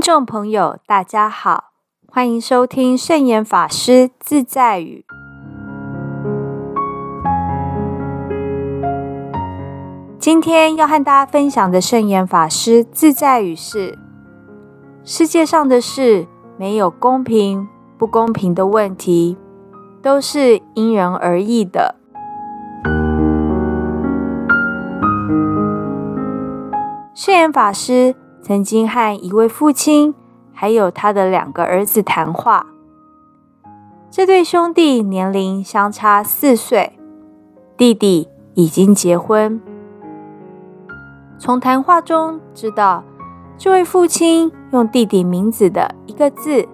听众朋友，大家好，欢迎收听圣严法师自在语。今天要和大家分享的圣严法师自在语是：世界上的事没有公平不公平的问题，都是因人而异的。圣严法师。曾经和一位父亲，还有他的两个儿子谈话。这对兄弟年龄相差四岁，弟弟已经结婚。从谈话中知道，这位父亲用弟弟名字的一个字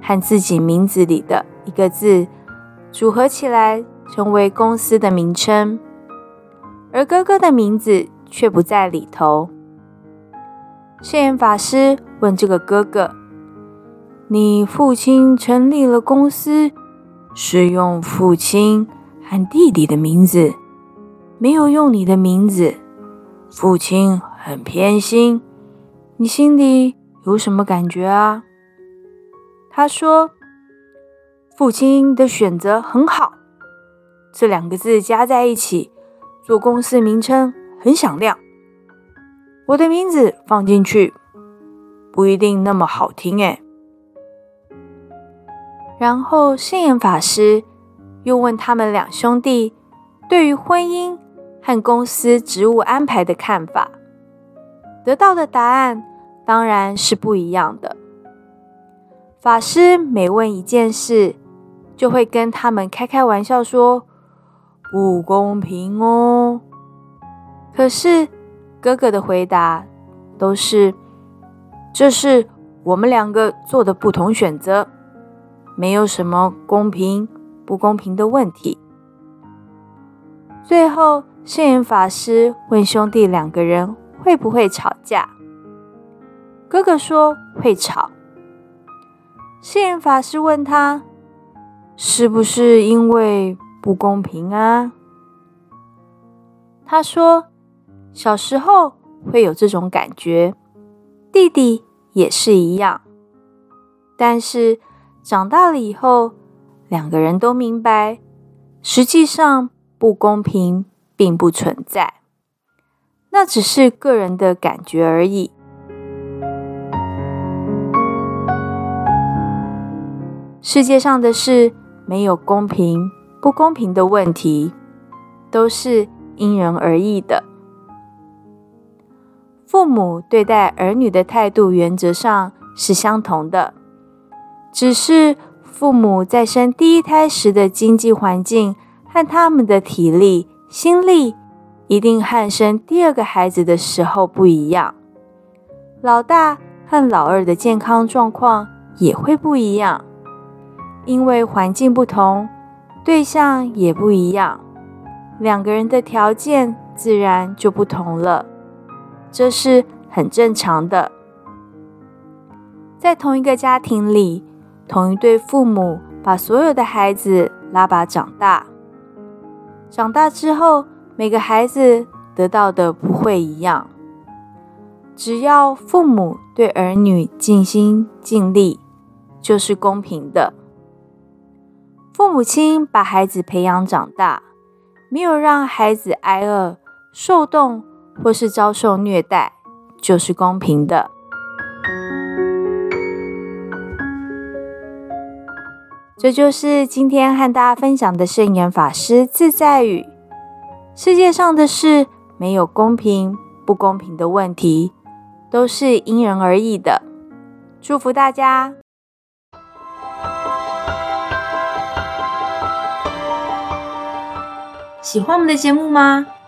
和自己名字里的一个字组合起来，成为公司的名称，而哥哥的名字却不在里头。圣严法师问这个哥哥：“你父亲成立了公司，是用父亲和弟弟的名字，没有用你的名字。父亲很偏心，你心里有什么感觉啊？”他说：“父亲的选择很好，这两个字加在一起，做公司名称很响亮。”我的名字放进去不一定那么好听哎。然后圣严法师又问他们两兄弟对于婚姻和公司职务安排的看法，得到的答案当然是不一样的。法师每问一件事，就会跟他们开开玩笑说不公平哦。可是。哥哥的回答都是：“这是我们两个做的不同选择，没有什么公平不公平的问题。”最后，圣严法师问兄弟两个人会不会吵架。哥哥说会吵。圣严法师问他：“是不是因为不公平啊？”他说。小时候会有这种感觉，弟弟也是一样。但是长大了以后，两个人都明白，实际上不公平并不存在，那只是个人的感觉而已。世界上的事没有公平不公平的问题，都是因人而异的。父母对待儿女的态度原则上是相同的，只是父母在生第一胎时的经济环境和他们的体力、心力，一定和生第二个孩子的时候不一样。老大和老二的健康状况也会不一样，因为环境不同，对象也不一样，两个人的条件自然就不同了。这是很正常的，在同一个家庭里，同一对父母把所有的孩子拉拔长大。长大之后，每个孩子得到的不会一样。只要父母对儿女尽心尽力，就是公平的。父母亲把孩子培养长大，没有让孩子挨饿受冻。或是遭受虐待，就是公平的。这就是今天和大家分享的圣严法师自在语：世界上的事没有公平不公平的问题，都是因人而异的。祝福大家！喜欢我们的节目吗？